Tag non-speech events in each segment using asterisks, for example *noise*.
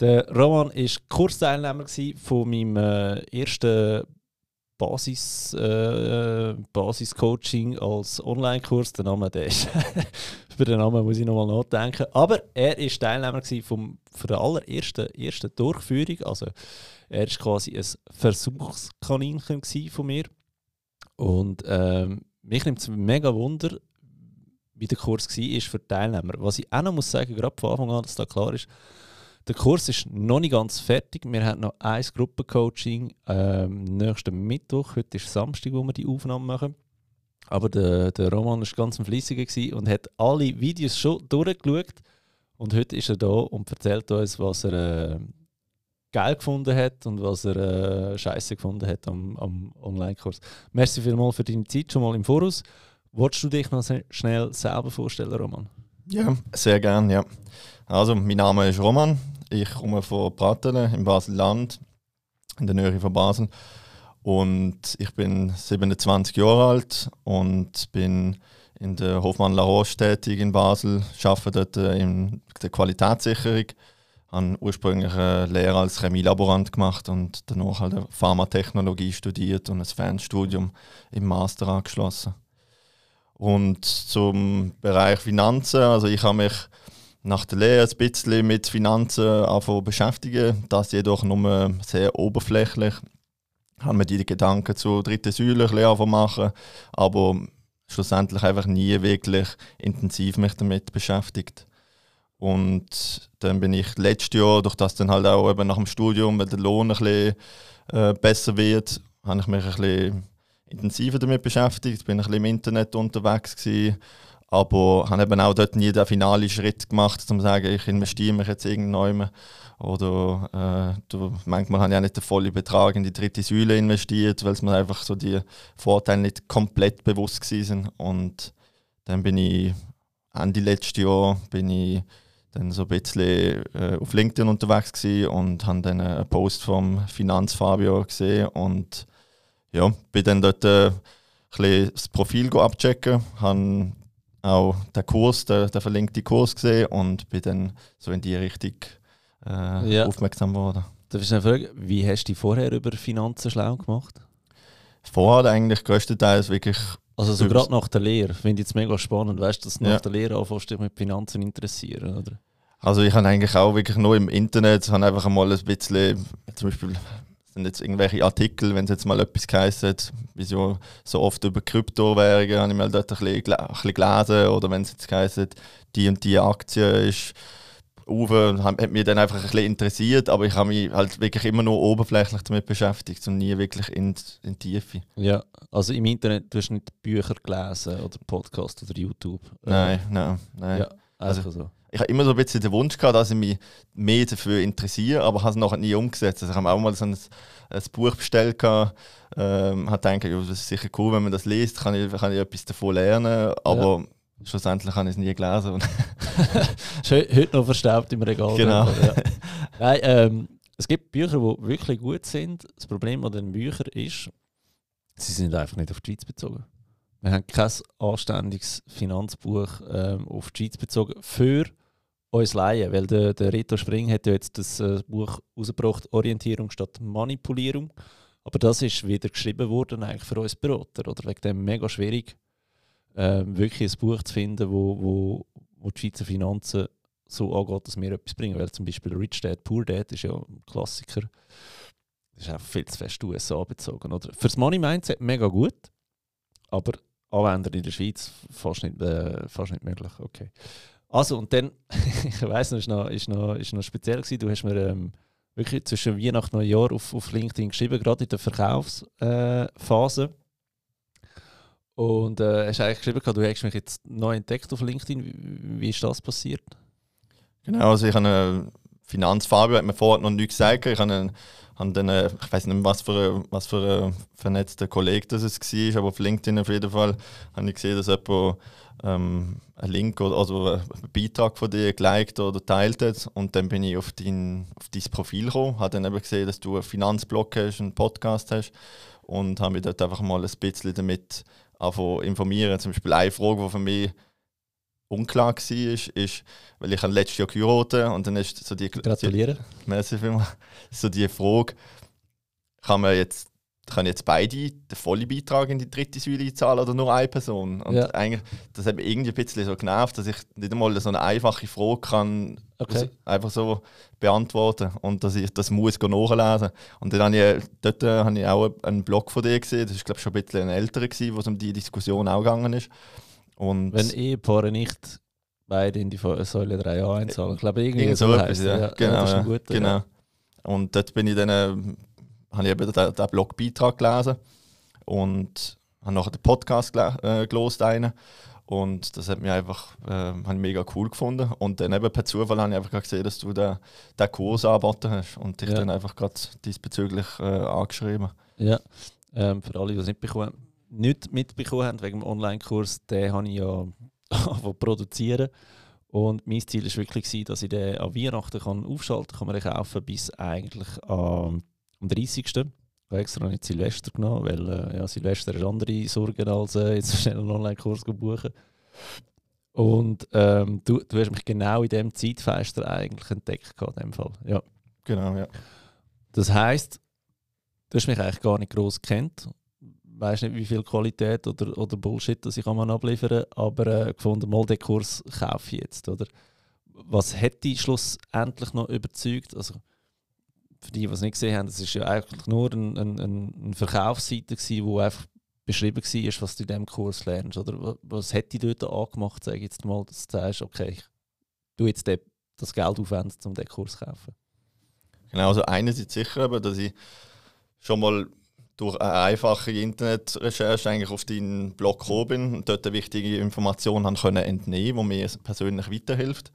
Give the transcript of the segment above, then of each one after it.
Der Roman war Kursteilnehmer von meinem äh, ersten Basis, äh, Basiscoaching als Online-Kurs. Der Name, der ist *laughs* über den Namen muss ich nochmal nachdenken. Aber er war Teilnehmer vom, von der allerersten ersten Durchführung. Also er war quasi ein Versuchskaninchen von mir. Und ähm, mich nimmt es mega Wunder, wie der Kurs war für die Teilnehmer. Was ich auch noch muss sagen, gerade von Anfang an, dass da klar ist, der Kurs ist noch nicht ganz fertig. Wir haben noch ein Gruppencoaching ähm, nächsten Mittwoch. Heute ist Samstag, wo wir die Aufnahme machen. Aber der, der Roman war ganz fleißig und hat alle Videos schon durchgeschaut. Und heute ist er da und erzählt uns, was er äh, geil gefunden hat und was er äh, scheiße gefunden hat am, am Online-Kurs. Merci vielmals für deine Zeit schon mal im Voraus. Wolltest du dich noch schnell selber vorstellen, Roman? Ja, sehr gern, ja. Also, mein Name ist Roman. Ich komme von Pratteln im Basel-Land, in der Nähe von Basel. Und ich bin 27 Jahre alt und bin in der Hofmann La Roche tätig in Basel, arbeite dort äh, in der Qualitätssicherung. Ich habe ursprünglich eine Lehre als Chemielaborant gemacht und danach halt Pharmatechnologie studiert und ein Fernstudium im Master angeschlossen. Und zum Bereich Finanzen, also ich habe mich nach der Lehre ein bisschen mit Finanzen beschäftigen, das jedoch nur sehr oberflächlich. Ich habe mir die Gedanken zur dritten Säule ein machen, aber schlussendlich einfach nie wirklich intensiv mich damit beschäftigt. Und dann bin ich letztes Jahr, durch das dann halt auch eben nach dem Studium, weil der Lohn ein bisschen äh, besser wird, habe ich mich ein bisschen intensiver damit beschäftigt, bin ein bisschen im Internet unterwegs gewesen, aber habe eben auch dort nie den finalen Schritt gemacht, um zu sagen, ich investiere mich jetzt irgendwann oder äh, du, manchmal habe ich auch nicht den vollen Betrag in die dritte Säule investiert, weil es mir einfach so die Vorteile nicht komplett bewusst waren. Und dann bin ich Ende letzten Jahr bin ich dann so ein bisschen äh, auf LinkedIn unterwegs gewesen und habe dann einen Post vom Finanzfabio gesehen und ja, bin dann dort äh, ein bisschen das Profil abchecken, habe auch den Kurs, den, den verlinkten Kurs gesehen und bin dann so in die Richtung äh, ja. aufmerksam geworden. Darf ich fragen, wie hast du dich vorher über Finanzen schlau gemacht? Vorher eigentlich größtenteils wirklich. Also so gerade nach der Lehre, finde ich es mega spannend, weißt du, dass du ja. nach der Lehre anfängst, dich mit Finanzen interessieren, oder? Also ich habe eigentlich auch wirklich nur im Internet, habe einfach mal ein bisschen, zum Beispiel sind jetzt irgendwelche Artikel, wenn es jetzt mal etwas heisst, wie so, so oft über Kryptowährungen, habe ich mal dort ein bisschen, ein bisschen gelesen. Oder wenn es jetzt heisst, die und die Aktie ist Uwe hat mich dann einfach ein bisschen interessiert, aber ich habe mich halt wirklich immer nur oberflächlich damit beschäftigt und nie wirklich in, in die Tiefe. Ja, also im Internet du hast nicht Bücher gelesen oder Podcast oder YouTube? Nein, nein, nein. Ja, also so ich habe immer so ein bisschen den Wunsch gehabt, dass ich mich mehr dafür interessiere, aber habe es noch nie umgesetzt. Also ich habe auch mal so ein, ein Buch bestellt, gehabt, ähm, habe gedacht, ja, das ist sicher cool, wenn man das liest, kann ich, kann ich etwas davon lernen, aber ja. schlussendlich habe ich es nie gelesen. *laughs* heute noch verstaubt im Regal. Genau. Ja. Nein, ähm, es gibt Bücher, die wirklich gut sind. Das Problem an den Büchern ist, sie sind einfach nicht auf die Schweiz bezogen. Wir haben kein anständiges Finanzbuch ähm, auf die Schweiz bezogen für uns Laien, weil der, der Rito Spring hat ja jetzt das äh, Buch rausgebracht, Orientierung statt Manipulierung. Aber das ist wieder geschrieben worden eigentlich für uns Berater. Oder wegen dem mega schwierig, äh, wirklich ein Buch zu finden, wo, wo, wo die Schweizer Finanzen so angeht, dass wir etwas bringen. Weil zum Beispiel Rich Dad, Poor Dad ist ja ein Klassiker. Das ist auch viel zu fest USA bezogen. Oder? Fürs Money Mindset mega gut, aber Anwender in der Schweiz fast nicht, äh, fast nicht möglich. Okay. Also, und dann, *laughs* ich weiß noch, ist noch, noch, noch speziell gewesen, du hast mir ähm, wirklich zwischen Weihnachten und Neujahr auf, auf LinkedIn geschrieben, gerade in der Verkaufsphase. Äh, und äh, hast eigentlich geschrieben, du hast mich jetzt neu entdeckt auf LinkedIn. Wie, ist das passiert? Genau, also ich habe eine Finanzfabio hat mir vorher noch nichts gesagt. Ich habe habe dann, äh, ich weiß nicht mehr, was für, was für ein vernetzter Kollege das war, aber auf LinkedIn auf jeden Fall habe ich gesehen, dass jemand ähm, einen Link oder also einen Beitrag von dir geliked oder teilt hat. Und dann bin ich auf dein, auf dein Profil gekommen, habe dann eben gesehen, dass du einen Finanzblog hast, einen Podcast hast und habe mich dort einfach mal ein bisschen damit informieren. Zum Beispiel eine Frage, die für mich unklar war, ist, ist, weil ich letztes Jahr geheiratet und dann ist so die... Gratulieren. Merci vielmals. So die Frage, kann man jetzt können jetzt beide den vollen Beitrag in die dritte Säule zahlen oder nur eine Person? Und ja. eigentlich, das hat mich irgendwie ein bisschen so genervt, dass ich nicht einmal so eine einfache Frage kann okay. einfach so beantworten und dass ich das muss nachlesen. Und dann habe ich, dort äh, habe ich auch einen Blog von dir gesehen, das ist glaube ich schon ein bisschen ein älterer gewesen, wo es um die Diskussion auch gegangen ist. Und Wenn Ehepaare nicht beide in die Säule 3a einzahlen. Ich glaube, irgendwie so, so etwas, ja. ja. Genau, ja, gut, genau. Ja. Und dort bin ich dann, äh, habe ich eben den, den Blogbeitrag gelesen und habe nachher den Podcast äh, gelost einen. Und das hat mich einfach äh, ich mega cool gefunden. Und dann eben per Zufall habe ich einfach gesehen, dass du den, den Kurs angeboten hast und dich ja. dann einfach gerade diesbezüglich äh, angeschrieben. Ja, ähm, für alle, die es nicht bekommen nicht mitbekommen haben wegen dem Online-Kurs, den habe ich ja *laughs* produzieren. Und mein Ziel war wirklich, dass ich den an Weihnachten kann aufschalten kann, kann man den kaufen bis eigentlich am 30. Ich habe extra nicht Silvester genommen, weil äh, ja, Silvester ist andere Sorgen als äh, jetzt *laughs* schnell einen Online-Kurs buchen. Und ähm, du, du hast mich genau in diesem Zeitfenster eigentlich entdeckt in dem Fall. Ja. Genau, ja. Das heisst, du hast mich eigentlich gar nicht groß kennt weiß nicht, wie viel Qualität oder, oder Bullshit das ich man abliefern aber äh, gefunden, mal den Kurs kaufe ich jetzt, oder? Was hätte dich schlussendlich noch überzeugt? Also, für die, die es nicht gesehen haben, das ist ja eigentlich nur eine ein, ein Verkaufsseite gewesen, wo einfach beschrieben war, was du in diesem Kurs lernst, oder? Was hätte dich dort angemacht, sage jetzt mal, dass du sagst, okay, ich tue jetzt das Geld aufwenden, um diesen Kurs zu kaufen? Genau, also einerseits sicher, dass ich schon mal durch eine einfache Internetrecherche eigentlich auf deinen Blog gekommen bin und dort wichtige Informationen haben können entnehmen, die mir persönlich weiterhilft.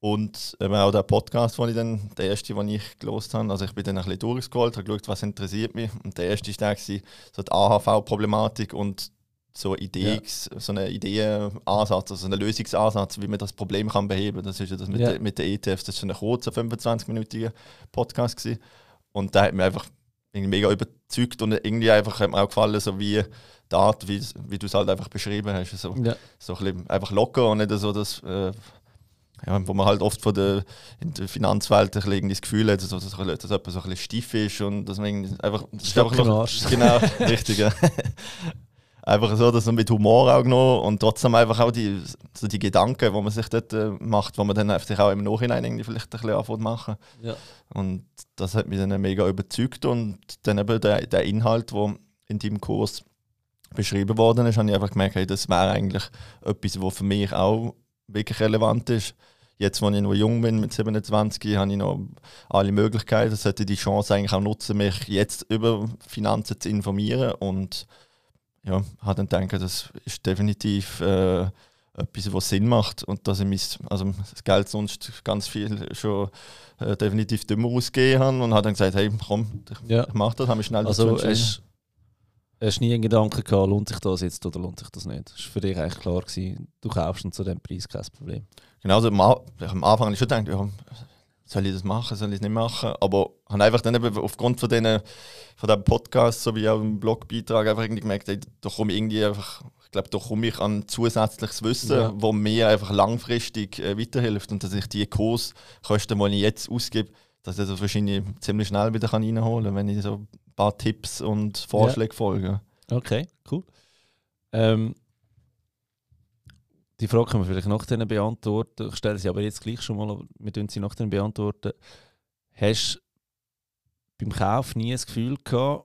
Und eben auch der Podcast, den ich dann, der erste, den ich gelost habe, also ich bin dann ein bisschen durchgescrollt, habe geschaut, was interessiert mich. Und der erste war so die AHV-Problematik und so, Idee, ja. so eine Ideenansatz, also einen Lösungsansatz, wie man das Problem kann beheben kann. Das ist ja das mit, ja. den, mit den ETFs, das war ein kurzer, 25-minütiger Podcast. Gewesen. Und da hat mir einfach mega überzeugt und irgendwie einfach hat mir auch gefallen, so wie die Art, wie, wie du es halt einfach beschrieben hast. So, ja. so ein bisschen einfach locker und nicht so das, äh, ja, wo man halt oft von der, in der Finanzwelt ein bisschen das Gefühl hat, dass, dass, dass jemand so ein bisschen stief ist und dass man einfach... Das ist einfach noch, *laughs* genau, richtig, ja. *laughs* einfach so, dass man mit Humor auch noch und trotzdem einfach auch die, so die Gedanken, die man sich dort äh, macht, wo man dann sich auch im Nachhinein irgendwie vielleicht ein bisschen anfängt machen. Ja. Und das hat mich dann mega überzeugt und dann eben der, der Inhalt, der in deinem Kurs beschrieben worden ist, habe ich einfach gemerkt, hey, das wäre eigentlich etwas, was für mich auch wirklich relevant ist. Jetzt, wo ich noch jung bin, mit 27, habe ich noch alle Möglichkeiten. Ich sollte die Chance eigentlich auch nutzen, mich jetzt über Finanzen zu informieren und ja, habe dann gedacht, das ist definitiv äh, etwas, was Sinn macht und dass ich mein, also das Geld sonst ganz viel schon äh, definitiv dümmer ausgegeben habe und habe dann gesagt, hey, komm, ich, ja. ich mache das, habe mich schnell also dazu Hast du nie einen Gedanken gehabt, lohnt sich das jetzt oder lohnt sich das nicht? Das war für dich eigentlich klar, gewesen, du kaufst und zu diesem Preis kein Problem. Genau, also am, am Anfang habe ich schon gedacht, ja, soll ich das machen, soll ich es nicht machen? Aber ich habe einfach dann eben aufgrund von, denen, von diesem Podcast sowie auch im Blogbeitrag einfach irgendwie gemerkt, ey, da komme ich irgendwie einfach, ich glaube, da komme ich an zusätzliches Wissen, ja. wo mir einfach langfristig äh, weiterhilft und dass ich die Kurskosten, die ich jetzt ausgebe, dass ich das wahrscheinlich ziemlich schnell wieder kann reinholen kann, wenn ich so ein paar Tipps und Vorschläge ja. folge. Okay, cool. Ähm, die Frage können wir vielleicht nach denen beantworten. Ich stelle sie aber jetzt gleich schon mal, wir tun sie nach denen beantworten. Hast du beim Kauf nie das Gefühl gehabt,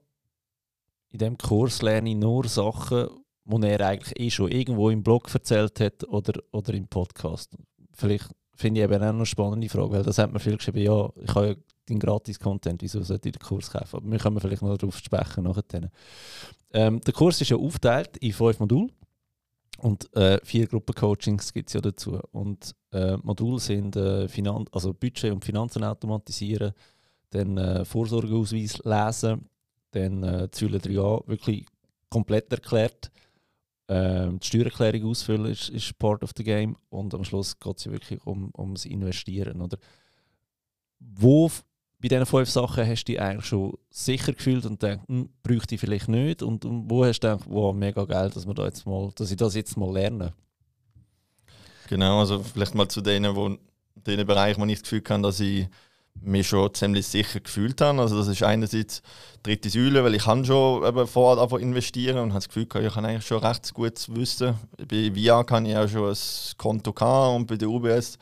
in diesem Kurs lerne ich nur Sachen, die er eigentlich eh schon irgendwo im Blog erzählt hat oder, oder im Podcast? Vielleicht finde ich eben auch noch eine spannende Frage, weil das hat mir viel geschrieben, ja, ich habe ja den Gratis-Content, wieso sollte ich den Kurs kaufen? Aber wir können vielleicht noch darauf sprechen nachher. Ähm, der Kurs ist ja aufgeteilt in fünf Module. Und äh, vier Gruppencoachings gibt es ja dazu. Und äh, Module sind äh, Finan also Budget und Finanzen automatisieren, dann äh, Vorsorgeausweis lesen, dann äh, Säule 3a wirklich komplett erklärt. Ähm, die Steuererklärung ausfüllen ist, ist part of the game und am Schluss geht es ja wirklich um, ums Investieren. Oder? Wo bei diesen fünf Sachen hast du dich eigentlich schon sicher gefühlt und denkst, hm, bräuchte ich vielleicht nicht? Und, und wo hast du gedacht, wow, mega geil, dass, wir da jetzt mal, dass ich das jetzt mal lerne? Genau, also vielleicht mal zu denen, wo, denen Bereich, wo ich das Gefühl habe, dass ich mich schon ziemlich sicher gefühlt habe. Also das ist einerseits die dritte Säule, weil ich kann schon eben vorher einfach investieren und habe das Gefühl, ich kann eigentlich schon recht gut wissen. Bei VIA kann ich auch schon ein Konto und bei der UBS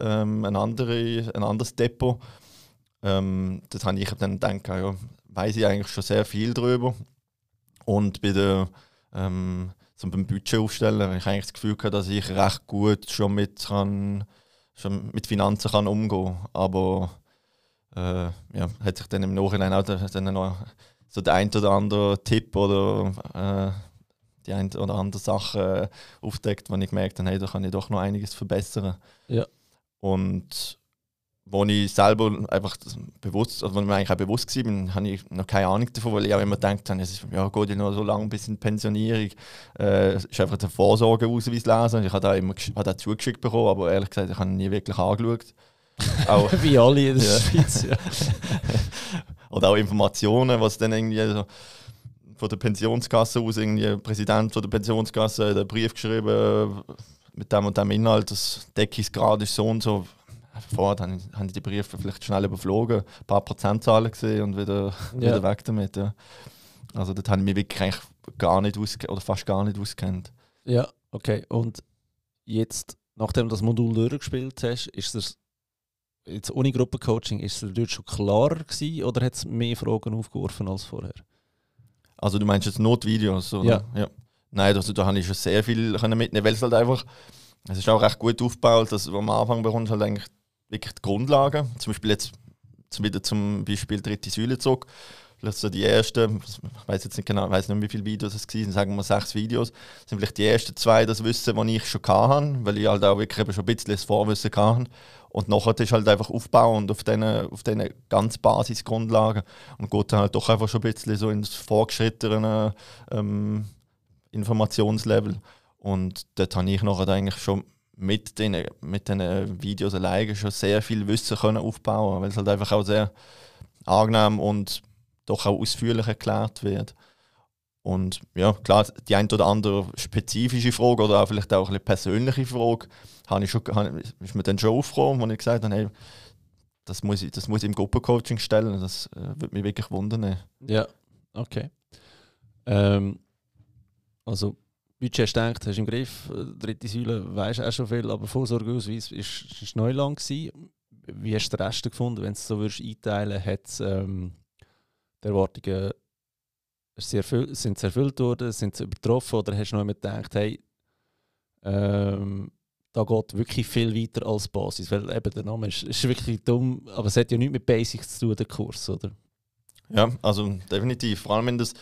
ähm, ein, andere, ein anderes Depot. Ähm, das habe ich dann gedacht, ja, weiß ich eigentlich schon sehr viel darüber. Und bei der, ähm, so beim Budget aufstellen, habe ich eigentlich das Gefühl gehabt, dass ich recht gut schon mit, kann, schon mit Finanzen kann umgehen kann. Aber äh, ja, hat sich dann im Nachhinein auch dann noch so der ein oder andere Tipp oder äh, die ein oder andere Sache äh, aufdeckt, wo ich gemerkt habe, hey, da kann ich doch noch einiges verbessern. Ja. Und wo ich selber einfach bewusst, also wo mir eigentlich auch bewusst war, habe ich noch keine Ahnung davon, weil ich auch immer gedacht habe, es ist, ja, geht ja noch so lange bis in die Pensionierung. Äh, ist einfach der Vorsorgeausweis lesen. Ich habe da immer habe da zugeschickt bekommen, aber ehrlich gesagt, ich habe ihn nie wirklich angeschaut. *laughs* auch, Wie alle in der ja. Schweiz, ja. *laughs* Oder auch Informationen, was dann irgendwie so von der Pensionskasse aus irgendwie der Präsident von der Pensionskasse hat einen Brief geschrieben mit dem und dem Inhalt, das Deckungsgrad ist so und so vorher haben, haben die Briefe vielleicht schnell überflogen, ein paar Prozentzahlen gesehen und wieder, *laughs* ja. wieder weg damit. Ja. Also dort habe ich mich wirklich gar nicht oder fast gar nicht auskennt. Ja, okay. Und jetzt, nachdem du das Modul durchgespielt hast, ist es jetzt ohne Gruppencoaching, ist es dort schon klarer gewesen oder hat es mehr Fragen aufgeworfen als vorher? Also du meinst jetzt Notvideos, oder? Ja. ja. Nein, also da habe ich schon sehr viel mitnehmen, weil es halt einfach, es ist auch recht gut aufgebaut, dass du am Anfang bekommst halt eigentlich wirklich die Grundlagen. Zum Beispiel jetzt wieder zum Beispiel dritte Säule zurück. Vielleicht so die ersten, ich weiß jetzt nicht genau, weiß nicht, wie viele Videos es waren, sagen wir sechs Videos, das sind vielleicht die ersten zwei das Wissen, die ich schon hatte, weil ich halt auch wirklich eben schon ein bisschen das Vorwissen hatte. Und nachher ist halt einfach aufbauen auf diesen, auf diesen ganz Basisgrundlagen und geht dann halt doch einfach schon ein bisschen so ins fortgeschrittene ähm, Informationslevel. Und dort habe ich nachher eigentlich schon mit den, mit den Videos alleine schon sehr viel Wissen können aufbauen weil es halt einfach auch sehr angenehm und doch auch ausführlich erklärt wird. Und ja, klar, die ein oder andere spezifische Frage oder auch vielleicht auch eine persönliche Frage habe ich schon, habe, ist mir dann schon aufgekommen, wo ich gesagt habe, hey, das muss ich, das muss ich im Gruppencoaching stellen. Das äh, würde mich wirklich wundern. Ja, okay. Ähm, also Budget hast du hast du im Griff, äh, dritte Säule, weißt du auch schon viel, aber Vorsorgeausweis ist, ist Neuland gewesen. Wie hast du den Rest gefunden, wenn du es so würdest einteilen würdest? Ähm, die Erwartungen sehr viel, sind sie erfüllt worden, sind sie übertroffen oder hast du noch gedacht, hey, ähm, da geht wirklich viel weiter als Basis, weil eben der Name ist, ist wirklich dumm, aber es hat ja nichts mit Basics zu tun, der Kurs, oder? Ja, also definitiv, vor allem wenn das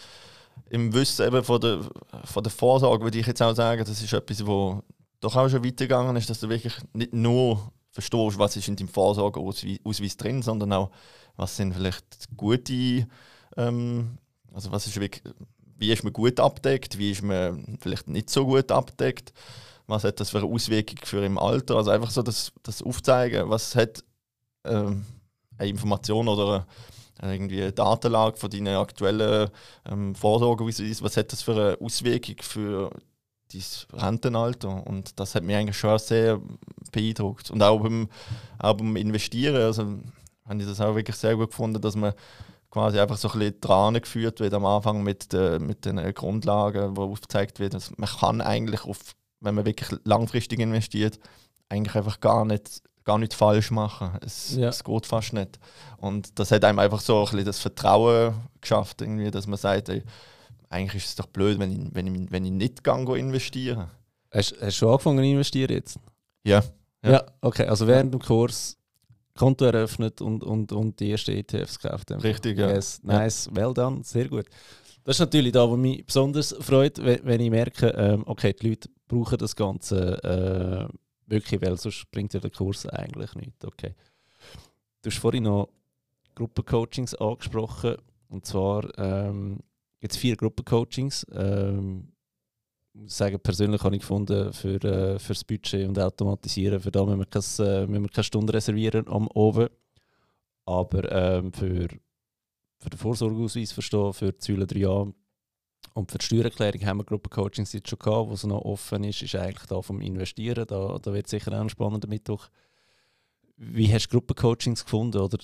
im Wissen eben von der, von der Vorsorge würde ich jetzt auch sagen, das ist etwas, wo doch auch schon weitergegangen ist, dass du wirklich nicht nur verstehst, was ist in deinem Vorsorgeausweis drin, sondern auch, was sind vielleicht gute, ähm, also was ist wirklich, wie ist man gut abdeckt, wie ist man vielleicht nicht so gut abdeckt, was hat das für eine Auswirkung für im Alter, also einfach so das, das Aufzeigen, was hat ähm, eine Information oder irgendwie eine Datenlage von deinen aktuellen ähm, Vorsorge, was hat das für eine Auswirkung für dein Rentenalter? Und das hat mich eigentlich schon sehr beeindruckt. Und auch beim, auch beim Investieren, also habe ich das auch wirklich sehr gut gefunden, dass man quasi einfach so ein bisschen dran geführt wird am Anfang mit, äh, mit den Grundlagen, wo aufgezeigt wird, dass man kann eigentlich, auf, wenn man wirklich langfristig investiert, eigentlich einfach gar nicht gar nicht falsch machen. Es, ja. es geht fast nicht. Und das hat einem einfach so ein bisschen das Vertrauen geschafft, irgendwie, dass man sagt, ey, eigentlich ist es doch blöd, wenn ich, wenn ich, wenn ich nicht gehe investieren. Hast, hast du schon angefangen zu investieren jetzt? Ja. Ja, ja okay. Also während dem Kurs Konto eröffnet und, und, und die ersten ETFs gekauft. Richtig, ja. Yes, nice, ja. well done, sehr gut. Das ist natürlich da, was mich besonders freut, wenn, wenn ich merke, ähm, okay, die Leute brauchen das Ganze äh, wirklich, weil sonst bringt ja der Kurs eigentlich nichts. Okay. Du hast vorhin noch Gruppencoachings angesprochen. Und zwar ähm, gibt es vier Gruppencoachings. Ähm, sagen, persönlich habe ich gefunden, für, äh, für das Budget und Automatisieren, für da müssen wir, kein, äh, müssen wir keine Stunde reservieren am Oben. Aber ähm, für, für den Vorsorgeausweis verstehen, für die Säule 3a und für die Steuererklärung haben wir Gruppencoachings jetzt schon gehabt, wo es noch offen ist, ist eigentlich da vom Investieren. Da, da wird sicher auch ein spannender Mittwoch. Wie hast du Gruppencoachings gefunden? Oder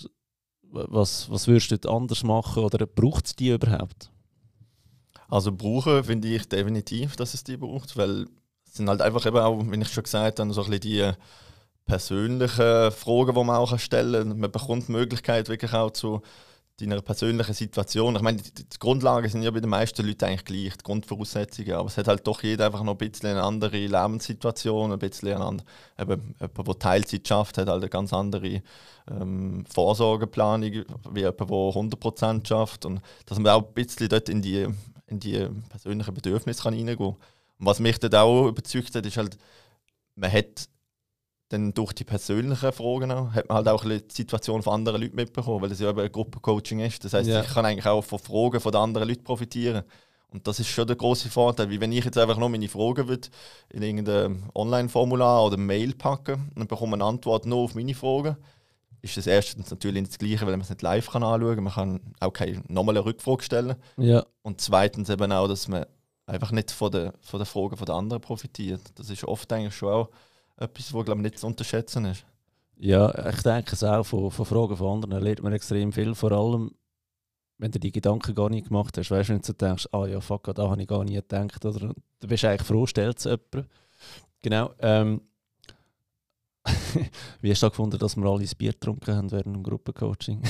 was, was würdest du dort anders machen? Oder braucht es die überhaupt? Also brauchen finde ich definitiv, dass es die braucht, weil es sind halt einfach eben auch, wie ich schon gesagt habe, so ein bisschen die persönlichen Fragen, die man auch stellen kann. Man bekommt die Möglichkeit wirklich auch zu deiner persönlichen Situation. Ich meine, die, die, Grundlagen sind ja bei den meisten Leuten eigentlich gleich, die Grundvoraussetzungen, aber es hat halt doch jeder einfach noch ein bisschen eine andere Lebenssituation, ein bisschen eine andere, eben, jemand, der Teilzeit schafft, hat halt eine ganz andere ähm, Vorsorgeplanung, wie jemand, der 100% schafft und dass man auch ein bisschen dort in die, in die persönlichen Bedürfnisse kann reingehen kann. Und was mich dort auch überzeugt hat, ist halt, man hat dann durch die persönlichen Fragen auch, hat man halt auch die Situation von anderen Leuten mitbekommen, weil es ja eben ein Gruppencoaching ist. Das heißt, ja. ich kann eigentlich auch von Fragen von den anderen Leuten profitieren. Und das ist schon der große Vorteil, wie wenn ich jetzt einfach nur meine Fragen würde, in irgendein Online-Formular oder Mail packen und bekomme eine Antwort nur auf meine Fragen, ist das erstens natürlich nicht das Gleiche, weil man es nicht live kann anschauen kann. Man kann auch keine normale Rückfrage stellen. Ja. Und zweitens eben auch, dass man einfach nicht von den, von den Fragen der anderen profitiert. Das ist oft eigentlich schon auch etwas, was glaube nicht zu unterschätzen ist. Ja, ich denke es auch, von, von Fragen von anderen lernt man extrem viel. Vor allem, wenn du die Gedanken gar nicht gemacht hast. Weißt du, wenn du denkst, ah ja, fuck, da habe ich gar nicht gedacht. Oder du bist eigentlich froh, stellt es jemand. Genau. Ähm, *laughs* Wie hast du gefunden, dass wir alle ein Bier getrunken haben während dem Gruppencoaching? *laughs*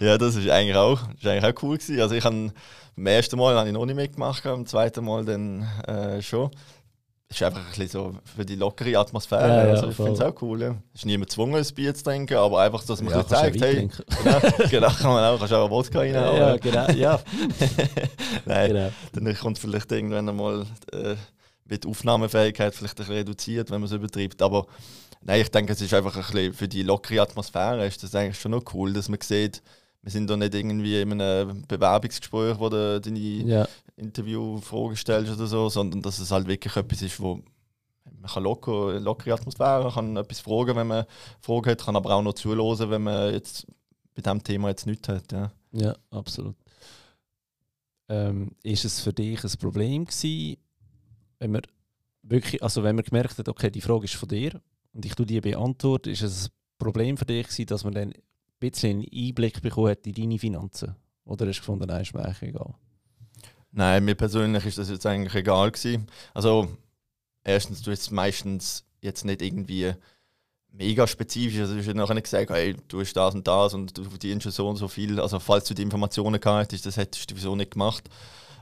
ja, das ist eigentlich auch, ist eigentlich auch cool gewesen. Also ich habe beim ersten Mal habe ich noch nicht mitgemacht, beim zweiten Mal dann äh, schon ist einfach ein bisschen so für die lockere Atmosphäre. Ja, ja, also ich finde es auch cool. Ja. Es ist niemand gezwungen, ein Bier zu trinken, aber einfach, dass man ja, zeigt, hey, genau, *laughs* genau, kann man auch, kannst auch Wodka reinhauen. Ja, genau, ja. *laughs* Nein, genau. dann kommt vielleicht irgendwann einmal äh, wird die Aufnahmefähigkeit vielleicht ein bisschen reduziert, wenn man es übertreibt. Aber nein, ich denke, es ist einfach ein bisschen für die lockere Atmosphäre ist das eigentlich schon noch cool, dass man sieht, wir sind da nicht irgendwie in einem Bewerbungsgespräch, wo du deine ja. Interviewfragen stellst oder so, sondern dass es halt wirklich etwas ist, wo man kann locker, lockere Atmosphäre, kann etwas fragen, wenn man Fragen hat, kann aber auch noch zuhören, wenn man jetzt bei diesem Thema jetzt nichts hat. Ja, ja absolut. Ähm, ist es für dich ein Problem gewesen, wenn man wirklich, also wenn man gemerkt hat, okay, die Frage ist von dir und ich tue die beantworten, ist es ein Problem für dich gewesen, dass man dann ein bisschen einen Einblick bekommen hat in deine Finanzen? Oder hast du gefunden, nein, ist mir eigentlich egal? Nein, mir persönlich ist das jetzt eigentlich egal gewesen. Also erstens, du hast meistens jetzt nicht irgendwie mega spezifisch. Also du hast nachher nicht gesagt, hey, du hast das und das und du verdienst schon so und so viel. Also falls du die Informationen gehabt hättest, das hättest du sowieso nicht gemacht.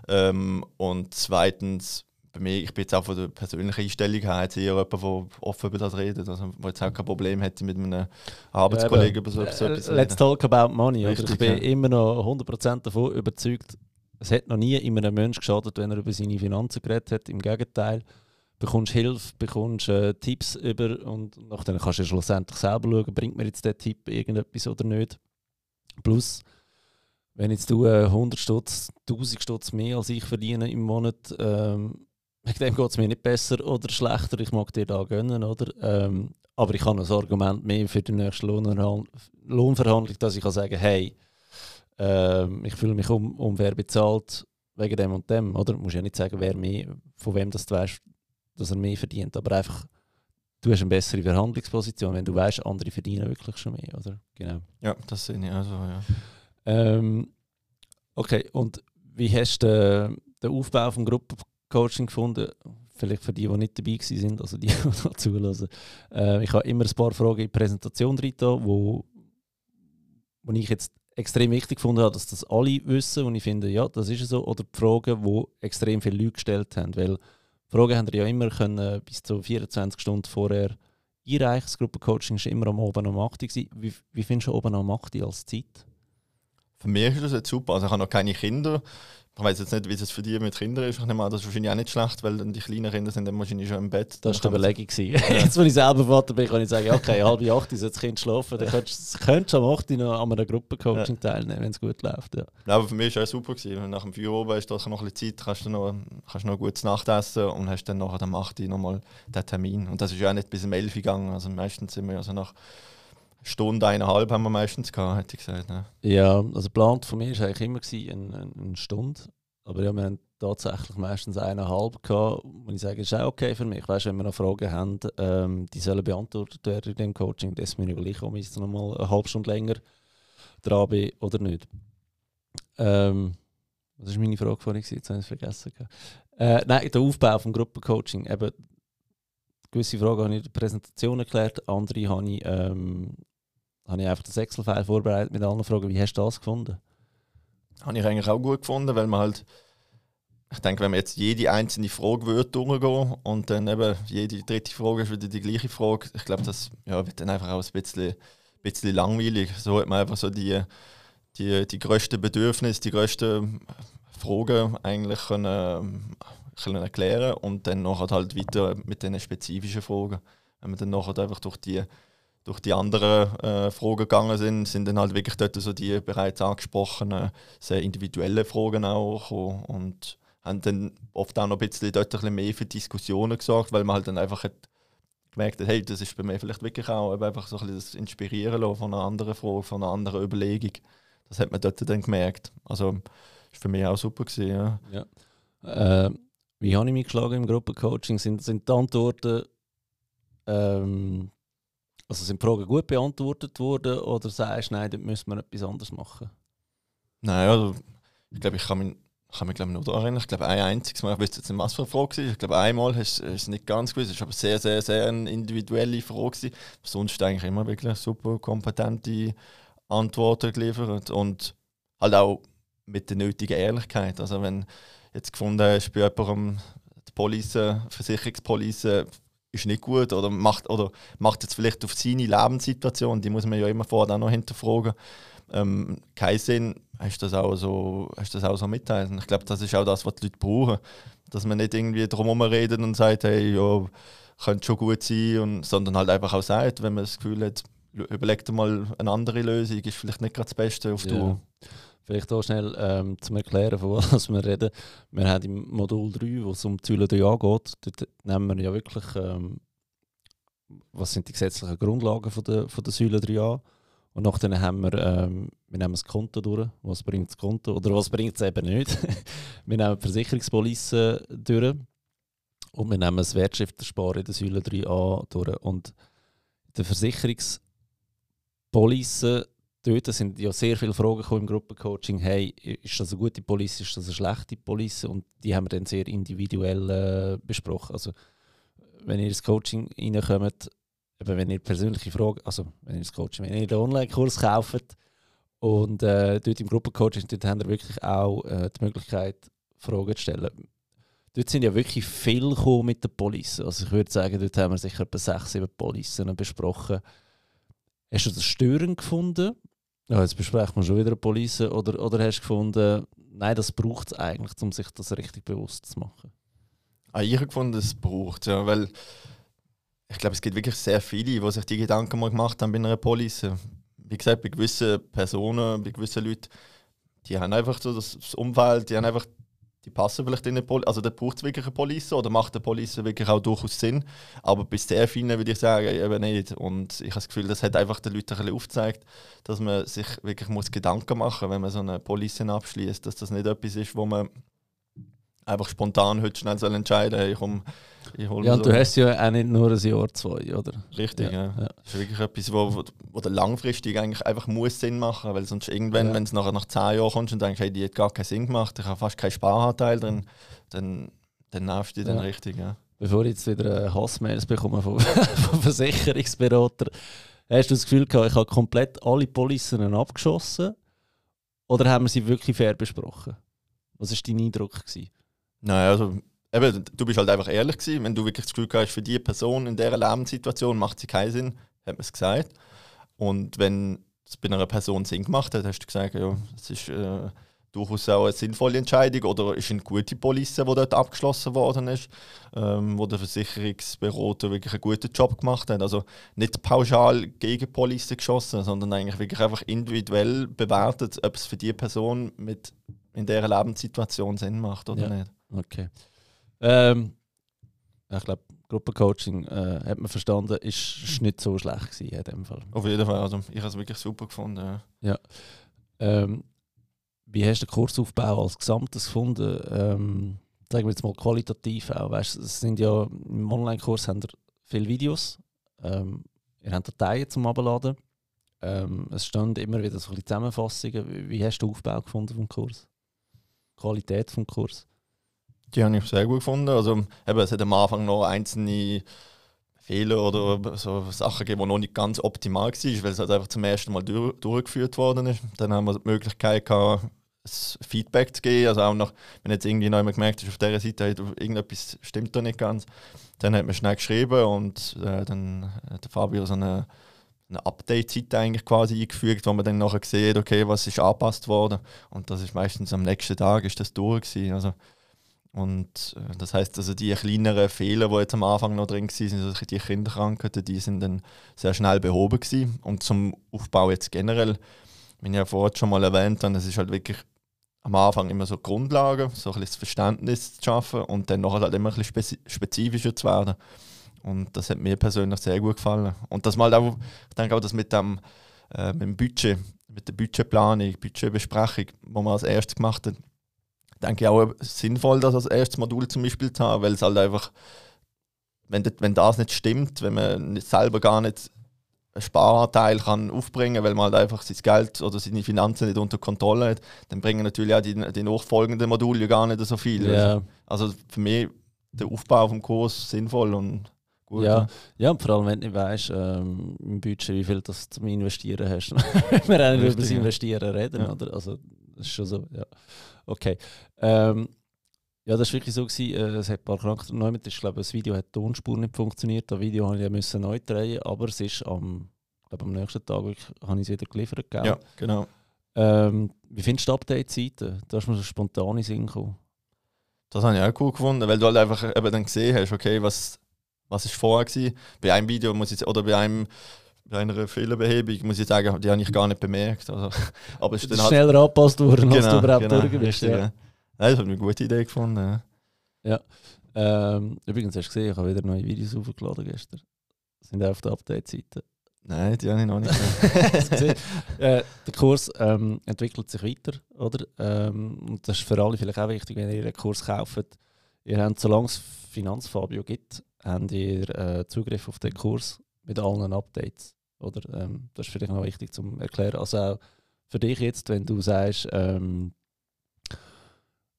Ähm, und zweitens, bei mir, ich bin jetzt auch von der persönlichen Einstellung her jetzt eher jemand, der offen über das redet, also der jetzt auch kein Problem hätte mit einem Arbeitskollegen ja, über so, so etwas Let's talk about money. Richtig, ich bin ja. immer noch 100% davon überzeugt, es hat noch nie immer einem Menschen geschadet, wenn er über seine Finanzen geredet hat. Im Gegenteil, bekommst Hilfe, bekommst äh, Tipps über und nachher kannst du schlussendlich selber schauen, bringt mir jetzt der Tipp irgendetwas oder nicht. Plus, wenn jetzt du äh, 100 Stutz, 1000 Stutz mehr als ich verdiene im Monat, ähm, *laughs* Wegen dem geht es mir nicht besser oder schlechter, ich mag dir da gönnen, oder? Ähm, aber ich habe ein Argument mehr für die nächste Lohnverhandlung, dass ich kann sagen hey, ähm, ich fühle mich um, um wer bezahlt wegen dem und dem, oder? Du musst ja nicht sagen, wer mehr, von wem das du weißt, dass er mehr verdient, aber einfach, du hast eine bessere Verhandlungsposition, wenn du weißt, andere verdienen wirklich schon mehr, oder? Genau. Ja, das sehe ich also, ja. Ähm, okay, und wie hast du den, den Aufbau von Gruppen Coaching gefunden. Vielleicht für die, die nicht dabei sind, also die, *laughs* die da zulassen. Äh, ich habe immer ein paar Fragen in die Präsentation drin, wo, wo ich jetzt extrem wichtig gefunden habe, dass das alle wissen. Und ich finde, ja, das ist so. Oder die Fragen, die extrem viele Leute gestellt haben. Weil Fragen haben ja immer können, bis zu 24 Stunden vorher einreichen. Das Gruppencoaching war immer am Oben am 8 Wie, wie findest du oben am 8 als Zeit? Für mich ist das jetzt super. Also ich habe noch keine Kinder. Ich weiß jetzt nicht, wie es für dich mit Kindern ist. Ich nehme an, das ist wahrscheinlich auch nicht schlecht, weil dann die kleinen Kinder sind dann wahrscheinlich schon im Bett. Das war die Überlegung. Ja. Jetzt, wenn ich selber Vater bin, kann ich sagen, okay, halb acht ist das Kind schlafen. Dann könntest, könntest du am 8 noch an einem Gruppencoaching ja. teilnehmen, wenn es gut läuft. Ja. ja. aber für mich war es auch super. Gewesen. Nach dem Feuer oben hast du noch ein bisschen Zeit, kannst du noch, kannst noch gutes Nachtessen und hast dann nachher am 8 nochmal den Termin. Und das ist ja auch nicht bis um 11 gegangen. Also meistens sind wir also nach Stunde, eineinhalb haben wir meistens gehabt, hätte ich gesagt. Ne? Ja, also geplant von mir war eigentlich immer eine, eine Stunde. Aber ja, wir haben tatsächlich meistens eineinhalb gehabt. Und ich sage, das ist auch okay für mich. Weißt, wenn wir noch Fragen haben, ähm, die sollen beantwortet werden in dem Coaching, das mir überlegen, ob ich noch mal eine halbe Stunde länger dran bin oder nicht. Ähm, was war meine Frage vorhin? Jetzt habe ich es vergessen. Äh, nein, der Aufbau vom Gruppencoaching. Gewisse Fragen habe ich in der Präsentation erklärt, andere habe ich, ähm, habe ich einfach das Excel-File vorbereitet mit allen Fragen. Wie hast du das gefunden? Habe ich eigentlich auch gut gefunden, weil man halt, ich denke, wenn man jetzt jede einzelne Frage würde durchgehen und dann eben jede dritte Frage ist wieder die gleiche Frage, ich glaube, das ja, wird dann einfach auch ein bisschen, bisschen langweilig. So hat man einfach so die, die, die grössten Bedürfnisse, die grössten Fragen eigentlich können, können erklären und dann nachher halt weiter mit den spezifischen Fragen. Wenn man dann nachher einfach durch die durch die anderen äh, Fragen gegangen sind, sind dann halt wirklich dort so die bereits angesprochenen, sehr individuellen Fragen auch und haben dann oft auch noch ein bisschen dort ein bisschen mehr für Diskussionen gesorgt, weil man halt dann einfach hat gemerkt hat, hey, das ist bei mir vielleicht wirklich auch einfach so ein bisschen das Inspirieren von einer anderen Frage, von einer anderen Überlegung. Das hat man dort dann gemerkt. Also, ist für mich auch super gewesen, ja. ja. Äh, wie habe ich mich geschlagen im Gruppencoaching? Sind, sind die Antworten ähm, also sind die Fragen gut beantwortet worden oder sagst du, nein, dort müssen wir etwas anderes machen? Nein, also ich glaube, ich kann mich, kann mich ich, noch daran erinnern. Ich glaube, ein einziges Mal, ich wüsste jetzt nicht, was für eine Frage war. Ich glaube, einmal hast es nicht ganz gewusst. Es war aber sehr, sehr, sehr eine individuelle Frage. Gewesen. Sonst eigentlich immer wirklich super kompetente Antworten geliefert und halt auch mit der nötigen Ehrlichkeit. Also wenn jetzt gefunden hast, bei jemandem die Police, Versicherungspolice ist nicht gut oder macht, oder macht jetzt vielleicht auf seine Lebenssituation, die muss man ja immer vorher auch noch hinterfragen, ähm, keinen Sinn, hast du das auch so, hast das auch so mitteilen. Ich glaube, das ist auch das, was die Leute brauchen. Dass man nicht irgendwie drum redet und sagt, hey, ja, könnte schon gut sein, und, sondern halt einfach auch sagt, wenn man das Gefühl hat, überleg dir mal eine andere Lösung, ist vielleicht nicht gerade das Beste auf ja. du. Vielleicht auch schnell ähm, zum Erklären, von *laughs* was wir reden. Wir haben im Modul 3, wo es um Säule 3a geht, dort nehmen wir ja wirklich, ähm, was sind die gesetzlichen Grundlagen von der, von der Säule 3a. Und nachher haben wir, ähm, wir nehmen das Konto durch. Was bringt das Konto? Oder was bringt es eben nicht? *laughs* wir nehmen die Versicherungspolice durch. Und wir nehmen das Wertschriftensparen in der Säule 3a durch. Und die Versicherungspolice dort sind ja sehr viele Fragen im Gruppencoaching. Hey, ist das eine gute Police, ist das eine schlechte Police? Und die haben wir dann sehr individuell äh, besprochen. Also, wenn ihr ins Coaching reinkommt, eben wenn ihr persönliche Fragen, also wenn ihr das Coaching, wenn ihr den Online-Kurs kauft und äh, dort im Gruppencoaching, dort haben wir wirklich auch äh, die Möglichkeit, Fragen zu stellen. Dort sind ja wirklich viel mit der Police. Also ich würde sagen, dort haben wir sicher etwa sechs, sieben Policen besprochen. Hast du das störend gefunden? Ja, jetzt besprechen wir schon wieder Police. Oder, oder hast du gefunden, nein, das braucht es eigentlich, um sich das richtig bewusst zu machen? Ah, ich habe gefunden, es braucht ja, weil ich glaube, es gibt wirklich sehr viele, die sich die Gedanken mal gemacht haben bei einer Police. Wie gesagt, bei gewissen Personen, bei gewissen Leuten, die haben einfach so das Umfeld, die haben einfach die passen vielleicht in eine Police. Also da braucht es wirklich eine Police oder macht eine Police wirklich auch durchaus Sinn. Aber bis sehr vielen würde ich sagen, eben nicht. Und ich habe das Gefühl, das hat einfach den Leuten ein bisschen aufgezeigt, dass man sich wirklich muss Gedanken machen muss, wenn man so eine Police abschließt, dass das nicht etwas ist, wo man einfach spontan heute schnell soll entscheiden soll, ich, um, ich hole Ja, und so. du hast ja auch nicht nur ein Jahr, zwei, oder? Richtig, ja. ja. ja. Das ist wirklich etwas, wo, wo, wo langfristig eigentlich einfach muss Sinn machen, weil sonst irgendwann, ja. wenn es nachher nach zehn Jahren kommst und denkst, hey, die hat gar keinen Sinn gemacht, ich habe fast keinen Sparanteil drin, dann, dann nervst du dich dann richtig, ja. Bevor ich jetzt wieder Hassmails bekomme von, *laughs* von Versicherungsberatern, hast du das Gefühl gehabt, ich habe komplett alle Policen abgeschossen? Oder haben wir sie wirklich fair besprochen? Was war dein Eindruck? Gewesen? Nein, also eben, du bist halt einfach ehrlich gewesen. Wenn du wirklich das Gefühl hast, für die Person in dieser Lebenssituation macht sie keinen Sinn, hat man es gesagt. Und wenn es bei einer Person Sinn gemacht hat, hast du gesagt, ja, es ist äh, durchaus auch eine sinnvolle Entscheidung oder ist eine gute Police, die dort abgeschlossen worden ist, ähm, wo der Versicherungsberater wirklich einen guten Job gemacht hat. Also nicht pauschal gegen Police geschossen, sondern eigentlich wirklich einfach individuell bewertet, ob es für die Person mit in dieser Lebenssituation Sinn macht oder ja. nicht. Okay. Ähm, ich glaube, Gruppencoaching äh, hat man verstanden, ist, ist nicht so schlecht gewesen in dem Fall. Auf jeden Fall, also ich habe es wirklich super gefunden. Ja. Ähm, wie hast du den Kursaufbau als Gesamtes gefunden? Ähm, sagen wir jetzt mal qualitativ auch. Weißt, es sind ja im Online-Kurs haben viele Videos. Ähm, ihr habt Dateien zum Abladen. Ähm, es stand immer wieder so ein Zusammenfassungen. Wie hast du den Aufbau gefunden vom Kurs? Qualität vom Kurs? Die habe ich sehr gut gefunden. Also, eben, es hat am Anfang noch einzelne Fehler oder so Sachen gegeben, die noch nicht ganz optimal waren, weil es halt einfach zum ersten Mal durch, durchgeführt worden ist. Dann haben wir die Möglichkeit gehabt, Feedback zu geben. Also auch noch, wenn jetzt irgendwie noch jemand gemerkt ist, auf dieser Seite irgendetwas stimmt da nicht ganz, dann hat man schnell geschrieben und äh, dann hat der Fabio so eine, eine Update-Seite eigentlich quasi eingefügt, wo man dann nachher sieht, okay, was ist angepasst worden. Und das ist meistens am nächsten Tag ist das durch gewesen. Also und äh, das heißt, also die kleineren Fehler, die jetzt am Anfang noch drin waren, also die Kinderkrankheiten, die sind dann sehr schnell behoben gewesen. Und zum Aufbau jetzt generell, wie ich ja vorhin schon mal erwähnt habe, es ist halt wirklich am Anfang immer so Grundlagen, so ein bisschen das Verständnis zu schaffen und dann nachher halt immer ein bisschen spezifischer zu werden. Und das hat mir persönlich sehr gut gefallen. Und das mal auch, ich denke auch, dass mit dem, äh, mit dem Budget, mit der Budgetplanung, Budgetbesprechung, wo man als erstes gemacht hat, denke ich auch sinnvoll, das als erstes Modul zum Beispiel zu haben, weil es halt einfach, wenn, das, wenn das nicht stimmt, wenn man selber gar nicht einen Sparanteil kann aufbringen kann, weil man halt einfach sein Geld oder seine Finanzen nicht unter Kontrolle hat, dann bringen natürlich auch die, die nachfolgenden Module gar nicht so viel. Yeah. Also für mich der Aufbau vom Kurs sinnvoll und gut. Ja, ja vor allem wenn du nicht weißt, ähm, im Budget, wie viel du zum Investieren hast. *laughs* wir werden über das Investieren reden, ja. oder? Also das ist schon so, ja. Okay. Ähm, ja, das war wirklich so. Gewesen, äh, es hat ein paar Charakter neu mit. Ich glaube, das Video hat die Tonspur nicht funktioniert. Das Video habe ich müssen neu drehen, aber es ist am, glaube, am nächsten Tag wirklich, habe ich es wieder geliefert. Gell? Ja, genau. Ähm, wie findest du die Update-Seite? Da hast du mir so spontane Sinn gekommen. Das habe ich auch cool gefunden, weil du halt einfach eben dann gesehen hast, okay, was, was ist vorher gewesen. Bei einem Video muss ich, oder bei einem bei einer Fehlerbehebung, muss ich sagen, die habe ich gar nicht bemerkt. Also, *laughs* aber es ist halt, schneller angepasst worden, genau, als du überhaupt genau, durch bist. Ja. ja. Nein, das hat eine gute Idee gefunden. Ja. Ähm, übrigens hast du gesehen, ich habe wieder neue Videos aufgeladen gestern. Sind auf der Update-Seite. Nein, die habe ich noch nicht gesehen. äh, der Kurs ähm, entwickelt sich weiter, oder? Ähm, und das ist für alle vielleicht auch wichtig, wenn ihr einen Kurs kauft. Ihr habt, solange es Finanzfabio gibt, habt ihr äh, Zugriff auf den Kurs mit allen Updates. Oder? Ähm, das ist vielleicht noch wichtig zu erklären. Also auch für dich jetzt, wenn du sagst, ähm,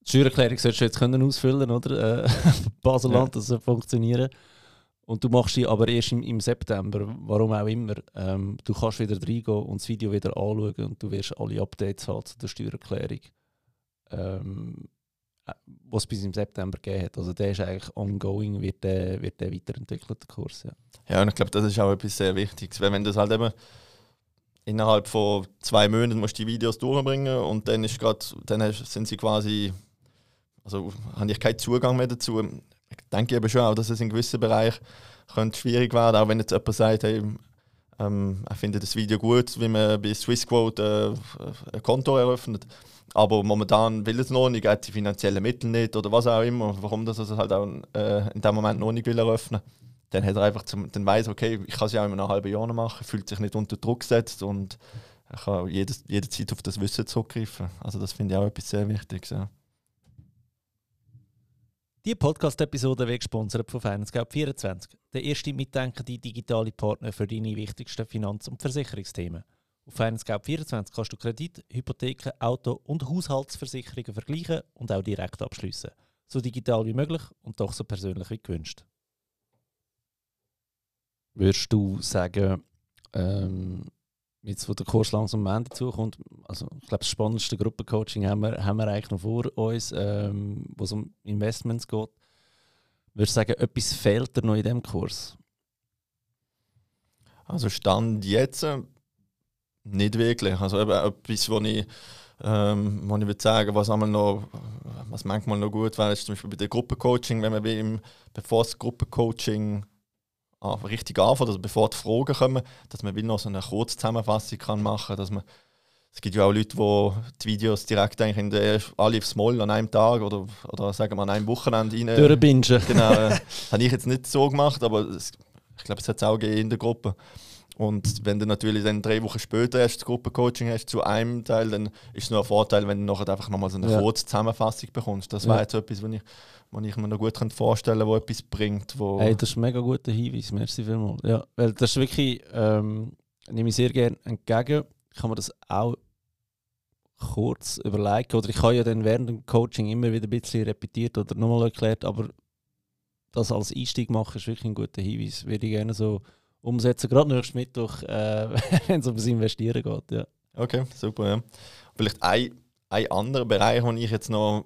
die Steuererklärung solltest du jetzt können ausfüllen, oder? Äh, *laughs* Baselland, ja. das soll funktionieren. Und du machst sie aber erst im, im September, warum auch immer. Ähm, du kannst wieder reingehen und das Video wieder anschauen und du wirst alle Updates haben zu der Steuererklärung. Ähm, äh, was es bis im September gegeben hat. Also der ist eigentlich ongoing, wird der, wird der weiterentwickelt, der Kurs. Ja, ja und ich glaube, das ist auch etwas sehr Wichtiges. Weil wenn das halt eben innerhalb von zwei Monaten musst die Videos durchbringen und dann ist grad, dann sind sie quasi, also habe ich keinen Zugang mehr dazu. Ich denke eben schon auch, dass es in gewissen Bereichen könnte schwierig werden, auch wenn jetzt jemand sagt, hey, ähm, er findet das Video gut, wie man bei Swissquote äh, ein Konto eröffnet. Aber momentan will es noch nicht, hat die finanziellen Mittel nicht oder was auch immer, warum das also halt auch äh, in dem Moment noch nicht will eröffnen dann hat er einfach zum, dann weiß okay, ich kann es ja auch in einem halben Jahr noch machen, fühlt sich nicht unter Druck gesetzt und er kann jedes, jederzeit auf das Wissen zurückgreifen. Also das finde ich auch etwas sehr Wichtiges. Ja. Die Podcast-Episode wird gesponsert von Finance 24, der erste mitdenkende digitale Partner für deine wichtigsten Finanz- und Versicherungsthemen. Auf Finance 24 kannst du Kredit, Hypotheken, Auto- und Haushaltsversicherungen vergleichen und auch direkt abschließen. So digital wie möglich und doch so persönlich wie gewünscht. Würdest du sagen, ähm, jetzt wo der Kurs langsam am Ende zukommt, also ich glaube das spannendste Gruppencoaching haben wir, haben wir eigentlich noch vor uns, ähm, wo es um Investments geht. Würdest du sagen, etwas fehlt dir noch in diesem Kurs? Also Stand jetzt nicht wirklich. Also eben etwas, wo ich, ähm, wo ich würde sagen, was noch, was manchmal noch gut wäre, ist zum Beispiel bei der Gruppencoaching, wenn man wie im, bevor das Gruppencoaching ah, richtig anfängt, also bevor die Fragen kommen, dass man noch so eine Kurzzusammenfassung kann machen, dass man es gibt ja auch Leute, die die Videos direkt eigentlich in der alle aufs Moll an einem Tag oder, oder sagen wir an einem Wochenende rein. Durchbingen. Genau. Äh, *laughs* habe ich jetzt nicht so gemacht, aber es, ich glaube, es hat es auch gegeben in der Gruppe. Und wenn du natürlich dann drei Wochen später erst das Gruppencoaching hast zu einem Teil, dann ist es nur ein Vorteil, wenn du nachher einfach nochmal so eine ja. kurze Zusammenfassung bekommst. Das wäre jetzt etwas, was ich, was ich mir noch gut vorstellen könnte, was etwas bringt. Wo hey, das ist ein mega guter Hinweis, merci vielmals. Ja, weil das ist wirklich, ähm, nehme ich sehr gerne entgegen. Kann man das auch kurz überlegen. Oder ich habe ja dann während dem Coaching immer wieder ein bisschen repetiert oder nochmal erklärt, aber das als Einstieg machen ist wirklich ein guter Hinweis. Würde ich gerne so umsetzen, gerade nächsten Mittwoch, äh, *laughs* wenn es ums Investieren geht. Ja. Okay, super. Ja. Vielleicht ein, ein anderer Bereich, den ich jetzt noch,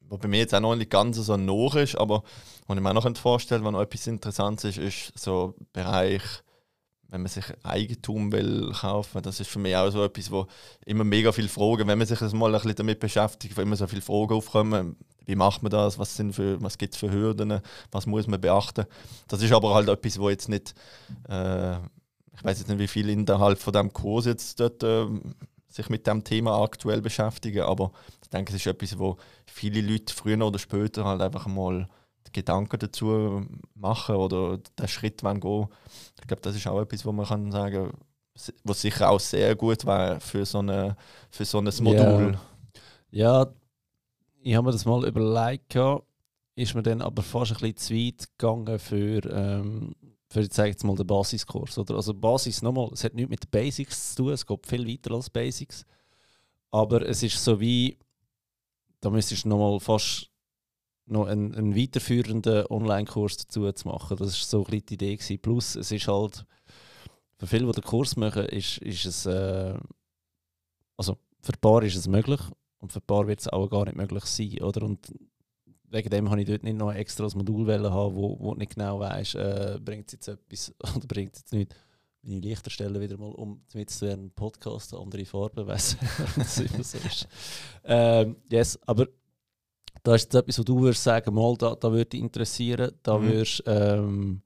wo bei mir jetzt auch noch nicht ganz so noch ist, aber was ich mir auch noch vorstellen könnte, was noch etwas Interessantes ist, ist so Bereich wenn man sich Eigentum will kaufen, das ist für mich auch so etwas, wo immer mega viele Fragen, wenn man sich das mal ein bisschen damit beschäftigt, wo immer so viele Fragen aufkommen, wie macht man das, was, was gibt es für Hürden, was muss man beachten. Das ist aber halt etwas, wo jetzt nicht, äh, ich weiß jetzt nicht, wie viele innerhalb von dem Kurs jetzt dort äh, sich mit dem Thema aktuell beschäftigen, aber ich denke, es ist etwas, wo viele Leute früher oder später halt einfach mal Gedanken dazu machen oder den Schritt gehen Ich glaube, das ist auch etwas, wo man kann sagen was sicher auch sehr gut wäre für so, eine, für so ein Modul. Ja, ja ich habe mir das mal überlegt, ist mir dann aber fast ein bisschen zu weit gegangen für, ähm, für ich sage jetzt mal, den Basiskurs. Oder? Also Basis, nochmal, es hat nichts mit Basics zu tun, es geht viel weiter als Basics. Aber es ist so wie, da müsstest du nochmal fast noch einen, einen weiterführenden Online-Kurs dazu zu machen. Das war so ein die Idee. Gewesen. Plus, es ist halt, für viele, die den Kurs machen, ist, ist es, äh, also für ein paar ist es möglich und für ein paar wird es auch gar nicht möglich sein. Oder? Und wegen dem habe ich dort nicht noch ein extra Modul haben, wo, wo nicht genau weiß, äh, bringt es jetzt etwas *laughs* oder bringt es jetzt nicht. Meine Lichter stellen wieder mal um mit zu einem Podcast andere Farben, *laughs* weiß was immer so ist. Ähm, yes, aber da ist jetzt etwas, wo du würdest sagen, mal, da, da würde dich interessieren, da mhm. würdest ähm,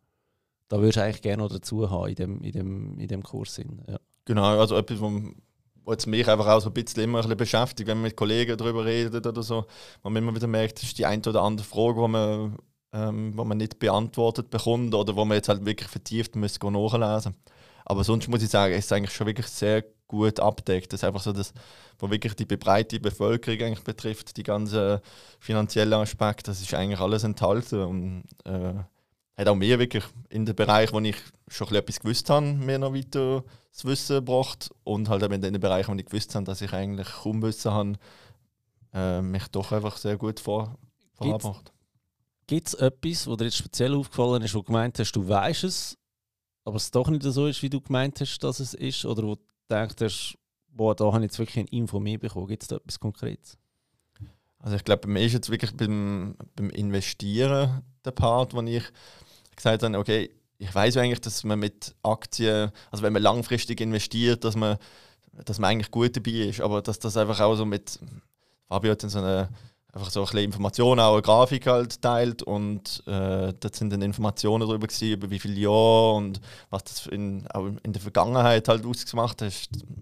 da würdest du eigentlich gerne noch dazu haben in dem, in dem, in dem Kurs. Ja. Genau, also etwas, was mich einfach auch so ein bisschen immer ein bisschen beschäftigt, wenn man mit Kollegen darüber redet oder so, man immer wieder merkt, das ist die eine oder andere Frage, die man, ähm, wo man nicht beantwortet bekommt oder wo man jetzt halt wirklich vertieft muss nachlesen Aber sonst muss ich sagen, es ist eigentlich schon wirklich sehr gut abdeckt. Das ist einfach so das, was wirklich die breite Bevölkerung eigentlich betrifft, die ganzen finanziellen Aspekte, das ist eigentlich alles enthalten und äh, hat auch mir wirklich in den Bereich, wo ich schon etwas gewusst habe, mir noch weiter das Wissen gebracht und halt eben in den Bereichen, wo ich gewusst habe, dass ich eigentlich kaum Wissen habe, äh, mich doch einfach sehr gut vor, vorgebracht. Gibt es etwas, was dir jetzt speziell aufgefallen ist, wo du gemeint hast, du weißt es, aber es doch nicht so ist, wie du gemeint hast, dass es ist, oder wo gedacht hast, boah, da habe ich jetzt wirklich eine Info mehr bekommen? Gibt es da etwas Konkretes? Also ich glaube, bei mir ist jetzt wirklich beim, beim Investieren der Part, wo ich gesagt habe, okay, ich weiß eigentlich, dass man mit Aktien, also wenn man langfristig investiert, dass man, dass man eigentlich gut dabei ist, aber dass das einfach auch so mit, Fabio hat dann so eine einfach so ein bisschen Informationen, auch eine Grafik halt teilt und äh, dort sind dann Informationen darüber gewesen, über wie viele Jahre und was das in, auch in der Vergangenheit halt ausgemacht hat,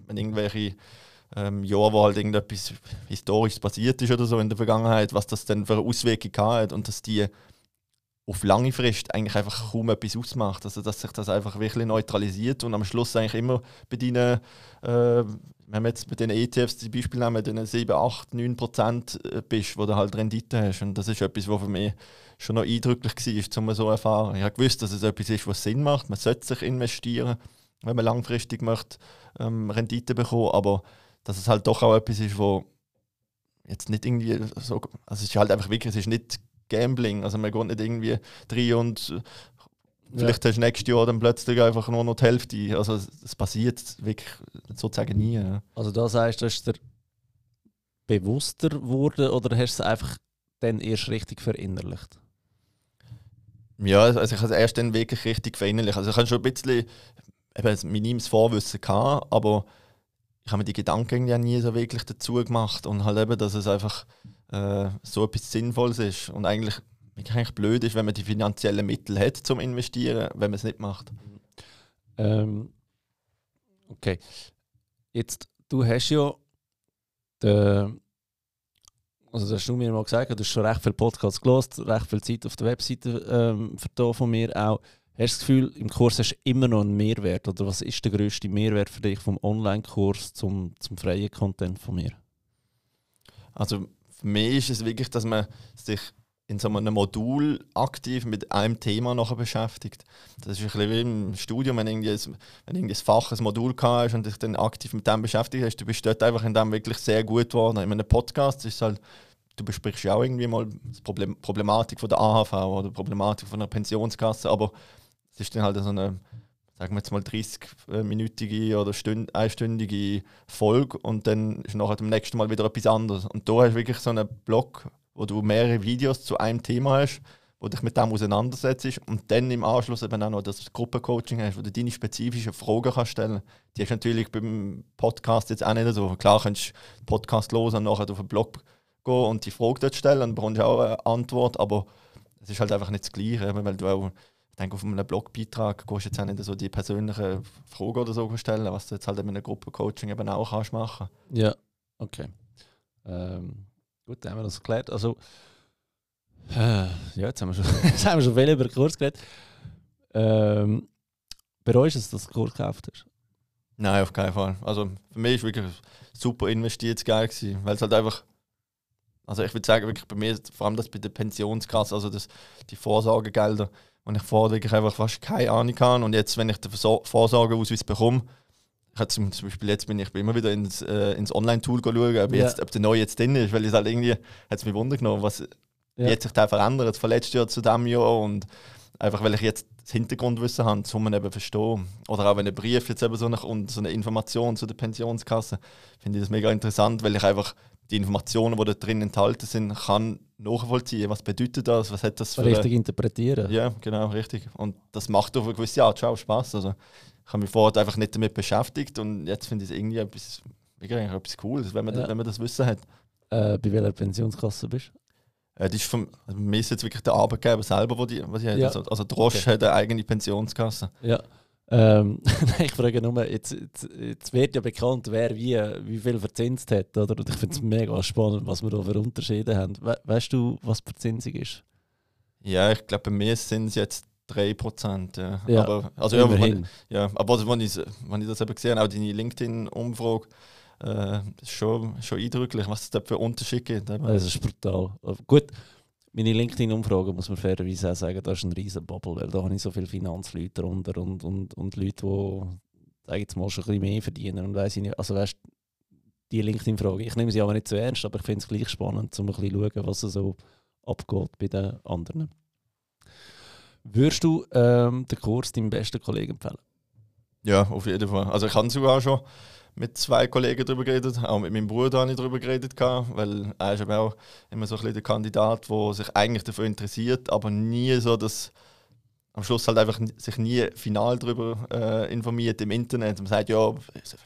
wenn irgendwelche ähm, Jahre, wo halt irgendetwas Historisches passiert ist oder so in der Vergangenheit, was das dann für Auswirkungen hat und dass die auf lange Frist eigentlich einfach kaum etwas ausmacht. Also dass sich das einfach wirklich neutralisiert und am Schluss eigentlich immer bei deinen äh, wenn wir jetzt bei den ETFs zum Beispiel nehmen, den 7, 8, 9 Prozent äh, bist, wo du halt Rendite hast. Und das ist etwas, was für mich schon noch eindrücklich war, um so erfahren. Ich habe gewusst, dass es etwas ist, was Sinn macht. Man sollte sich investieren, wenn man langfristig möchte, ähm, Rendite bekommen. Aber dass es halt doch auch etwas ist, wo jetzt nicht irgendwie so. Also es ist halt einfach wirklich, es ist nicht Gambling. Also man geht nicht irgendwie rein und Vielleicht ja. hast du nächstes Jahr dann plötzlich einfach nur noch die Hälfte. Also es passiert wirklich sozusagen nie. Also da sagst du, hast du bewusster geworden oder hast du es einfach dann erst richtig verinnerlicht? Ja, also ich habe es erst dann wirklich richtig verinnerlicht. Also ich habe schon ein bisschen eben, minimimes Vorwissen gehabt, aber ich habe mir die Gedanken ja nie so wirklich dazu gemacht und halt eben, dass es einfach äh, so etwas Sinnvolles ist und eigentlich, eigentlich blöd ist, wenn man die finanziellen Mittel hat zum Investieren, wenn man es nicht macht. Ähm, okay. Jetzt, du hast ja den, also das hast du mir mal gesagt, du hast schon recht viele Podcasts gelost, recht viel Zeit auf der Webseite ähm, von mir auch. Hast du das Gefühl, im Kurs hast du immer noch einen Mehrwert? Oder was ist der grösste Mehrwert für dich vom Online-Kurs zum, zum freien Content von mir? Also für mich ist es wirklich, dass man sich in so einem Modul aktiv mit einem Thema nachher beschäftigt. Das ist ein bisschen wie im Studium, wenn irgendwie ein, ein Fach, ein Modul hast und dich dann aktiv mit dem beschäftigt hast, du bist dort einfach in dem wirklich sehr gut geworden. In einem Podcast ist halt, du besprichst ja auch irgendwie mal die Problem, Problematik von der AHV oder die Problematik von einer Pensionskasse, aber es ist dann halt so eine, sagen wir jetzt mal 30-minütige oder Stünd, einstündige Folge und dann ist nachher dem nächsten Mal wieder etwas anderes. Und da hast du wirklich so einen Blog, wo du mehrere Videos zu einem Thema hast, wo dich mit dem auseinandersetzt und dann im Anschluss eben auch noch das Gruppencoaching hast, wo du deine spezifischen Fragen kannst stellen Die hast du natürlich beim Podcast jetzt auch nicht so. Klar kannst du den Podcast los und nachher auf den Blog gehen und die Frage dort stellen und bekommst auch eine Antwort, aber es ist halt einfach nicht das Gleiche, weil du auch ich denke, auf einem Blogbeitrag kannst du jetzt auch nicht so die persönlichen Fragen oder so stellen, was du jetzt halt in einem Gruppencoaching eben auch kannst machen. Ja, okay. Ähm, gut, dann haben wir das geklärt. Also, äh, ja, jetzt haben wir schon, *laughs* jetzt haben wir schon viel über den Kurs geredet. Ähm, bereust du es, dass du den Kurs gekauft hast? Nein, auf keinen Fall. Also für mich war es wirklich super investiert geil, weil es halt einfach also ich würde sagen, wirklich bei mir, vor allem das bei der Pensionskasse, also das, die Vorsorgegelder, und ich vorher wirklich einfach fast keine Ahnung habe. Und jetzt, wenn ich den Vorsorgeausweis bekomme, ich zum, zum Beispiel jetzt bin ich immer wieder ins, äh, ins Online-Tool schauen, ob, ja. ob der neue jetzt drin ist, weil es halt irgendwie, hat es mich Wunder genommen, was ja. jetzt sich da verändert von letztes Jahr zu diesem Jahr und einfach, weil ich jetzt das Hintergrundwissen habe, um man eben verstehen. Oder auch wenn ein Brief jetzt eben so eine, und so eine Information zu der Pensionskasse, finde ich das mega interessant, weil ich einfach die Informationen, die da drin enthalten sind, kann nachvollziehen. Was bedeutet das? Was hat das für Richtig eine... interpretieren. Ja, genau, richtig. Und das macht auf eine gewisse Art schon Spaß. Also, ich habe mich vorher einfach nicht damit beschäftigt und jetzt finde ich es irgendwie etwas, wirklich etwas Cooles, wenn man, ja. wenn man das Wissen hat. Äh, bei welcher Pensionskasse bist du? Äh, das ist vom, also mir ist jetzt wirklich der Arbeitgeber selber, wo die, was ich ja. Also, also Drosch okay. hat eine eigene Pensionskasse. Ja. Ähm, *laughs* ich frage nur, jetzt, jetzt, jetzt, wird ja bekannt, wer wie, wie viel verzinst hat, oder? Und ich finde es mega spannend, was wir da für Unterschiede haben. We weißt du, was Verzinsung ist? Ja, ich glaube, bei mir sind es jetzt 3%. Ja. ja aber, also, ja, wenn, ja, aber wenn ich, wenn ich das eben gesehen habe, auch deine LinkedIn-Umfrage, äh, ist schon, schon eindrücklich, was es da für Unterschiede gibt. Das ist brutal. Gut, meine LinkedIn-Umfrage muss man fairerweise auch sagen, da ist ein riesen Bubble, weil da habe ich so viele Finanzleute drunter und, und, und Leute, die sage jetzt mal schon ein bisschen mehr verdienen und weiß ich nicht. Also weißt die LinkedIn-Frage, ich nehme sie aber nicht zu ernst, aber ich finde es gleich spannend, um ein bisschen zu schauen, was so abgeht bei den anderen. Würdest du ähm, den Kurs deinem besten Kollegen empfehlen? Ja, auf jeden Fall. Also ich kann sogar schon mit zwei Kollegen darüber geredet, auch mit meinem Bruder habe ich darüber geredet, weil er ist aber auch immer so ein bisschen der Kandidat, der sich eigentlich dafür interessiert, aber nie so das am Schluss halt einfach sich nie final darüber äh, informiert im Internet. Man sagt, ja,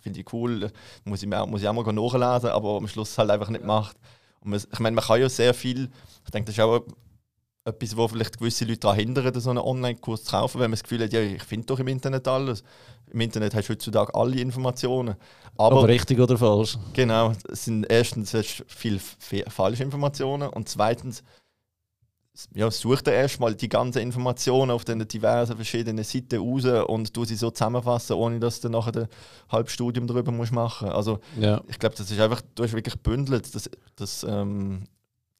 finde ich cool, muss ich, muss ich auch mal nachlesen, aber am Schluss halt einfach nicht macht. Und man, ich meine, man kann ja sehr viel, ich denke, das ist auch etwas, wo vielleicht gewisse Leute daran hindern, so einen Online-Kurs zu kaufen, wenn man das Gefühl hat, ja, ich finde doch im Internet alles. Im Internet hast du heutzutage alle Informationen. Aber, Aber richtig oder falsch? Genau, sind erstens viele falsche Informationen und zweitens ja, such dir erstmal die ganzen Informationen auf den diversen verschiedenen Seiten raus und du sie so zusammenfassen, ohne dass du nachher ein halbes Studium darüber musst machen. Also ja. ich glaube, das ist einfach, du hast wirklich bündelt das, das ähm,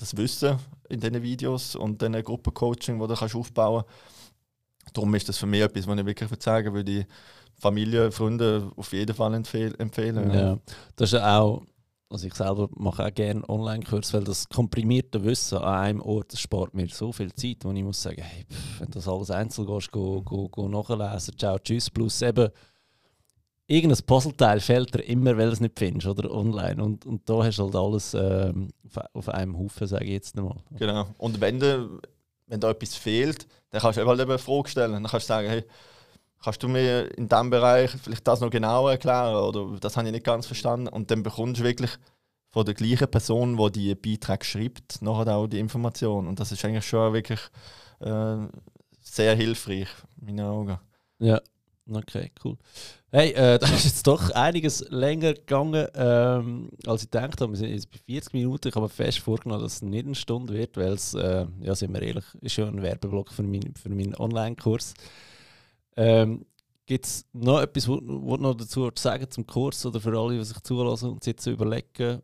das Wissen in diesen Videos und diesen Gruppencoaching, die du kannst aufbauen kannst. Darum ist das für mich etwas, was ich wirklich sagen würde, die Familie, Freunde auf jeden Fall empfehlen. Ja. Das ist auch, also ich selber mache auch gerne Online-Kurs, weil das komprimierte Wissen an einem Ort, das spart mir so viel Zeit, wo ich muss sagen, hey, pff, wenn das alles einzeln gehst, go, go, go nachlesen, ciao, tschüss, plus eben irgendein Puzzleteil fehlt dir immer, weil du es nicht findest, oder online. Und, und da hast du halt alles ähm, auf einem Haufen, sage ich jetzt einmal. Genau. Und wenn, de, wenn da etwas fehlt, dann kannst du halt eben eine Frage stellen. Dann kannst du sagen, hey, kannst du mir in diesem Bereich vielleicht das noch genauer erklären? Oder das habe ich nicht ganz verstanden. Und dann bekommst du wirklich von der gleichen Person, die die Beiträge schreibt, nachher auch die Information. Und das ist eigentlich schon wirklich äh, sehr hilfreich, in meinen Augen. Ja, okay, cool. Hey, äh, *laughs* da ist jetzt doch einiges länger gegangen, ähm, als ich gedacht habe. Wir sind jetzt bei 40 Minuten. Ich habe mir fest vorgenommen, dass es nicht eine Stunde wird, weil es, äh, ja, sind wir ehrlich, ist schon ein Werbeblock für, mein, für meinen Online-Kurs. Ähm, Gibt es noch etwas, was du noch dazu sagen zum Kurs oder für alle, die sich zulassen und sich jetzt überlegen?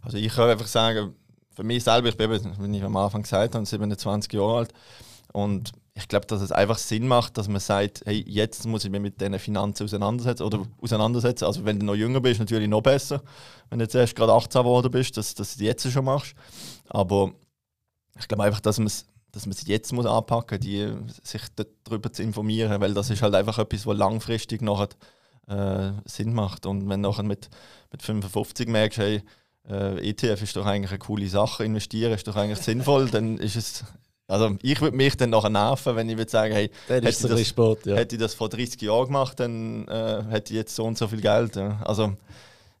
Also ich kann einfach sagen, für mich selber, ich bin, wie ich am Anfang gesagt habe, 27 Jahre alt und ich glaube, dass es einfach Sinn macht, dass man sagt, hey, jetzt muss ich mich mit diesen Finanzen auseinandersetzen oder auseinandersetzen. Also wenn du noch jünger bist, natürlich noch besser. Wenn du jetzt erst gerade 18 geworden bist, dass, dass du es jetzt schon machst. Aber ich glaube einfach, dass man es dass man es jetzt muss anpacken muss, sich darüber zu informieren, weil das ist halt einfach etwas, was langfristig nachher äh, Sinn macht. Und wenn du nachher mit, mit 55 merkst, hey, äh, ETF ist doch eigentlich eine coole Sache, investieren ist doch eigentlich sinnvoll, dann ist es also ich würde mich dann nachher nerven, wenn ich würde sagen, hey, hätte, ich das, spät, ja. hätte ich das vor 30 Jahren gemacht, dann äh, hätte ich jetzt so und so viel Geld. Ja. Also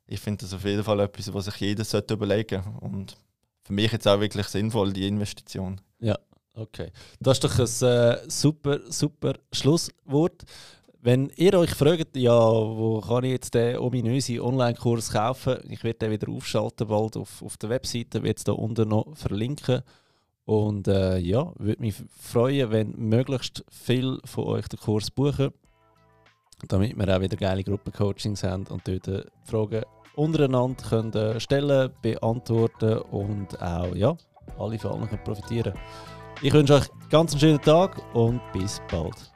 ich finde das auf jeden Fall etwas, was sich jeder sollte überlegen. Und für mich jetzt auch wirklich sinnvoll, die Investition. Ja, okay. Das ist doch ein äh, super, super Schlusswort. Wenn ihr euch fragt, ja, wo kann ich jetzt den ominösen Online-Kurs kaufen, ich werde den wieder aufschalten bald auf, auf der Webseite, werde es da unten noch verlinken. Und äh, ja, würde mich freuen, wenn möglichst viel von euch den Kurs buchen, damit wir auch wieder geile Gruppencoachings haben und dort äh, Fragen untereinander können äh, stellen, beantworten und auch ja, alle von allen profitieren. Ich wünsche euch ganz schönen Tag und bis bald.